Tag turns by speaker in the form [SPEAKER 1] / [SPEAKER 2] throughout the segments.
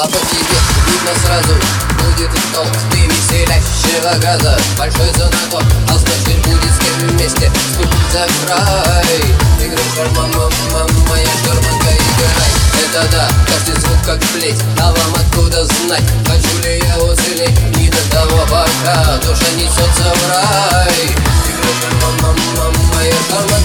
[SPEAKER 1] А по тебе видно сразу Будет стол Ты веселящего газа Большой знаток А значит будет с кем вместе Ступить за край Игры мама, моя шарманка Играй, это да Каждый звук как плеть А вам откуда знать Хочу ли я уцелеть Не до того пока Душа несется в рай Игры мама, моя шарманка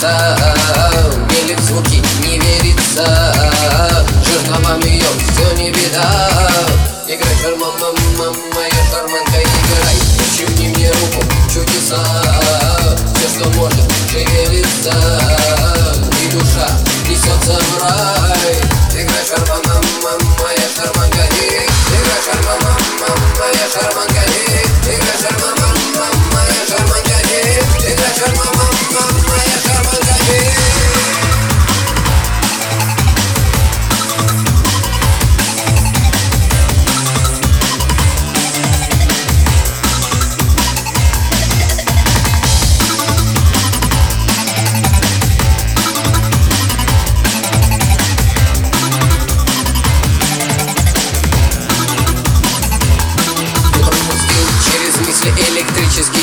[SPEAKER 1] мельница Мелит звуки, не верится. Жертвам ее все не беда. Играй, шарма, мама, моя шарманка, играй. Чуни мне руку, чудеса. Все, что может, шевелится. И душа несется в рай. Играй, шарма, мама, моя шарманка, и Играй, шарма, мама, моя шарманка, Играй,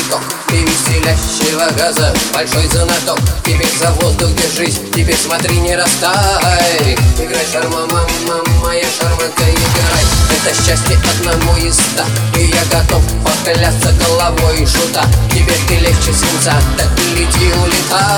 [SPEAKER 1] электрический ток Ты веселящего газа большой знаток Теперь за воздух держись, теперь смотри не растай. Играй шарма, мама, моя шарманка, играй. Это счастье одному из ста. И я готов поклясться головой шута. Теперь ты легче свинца, так лети улетай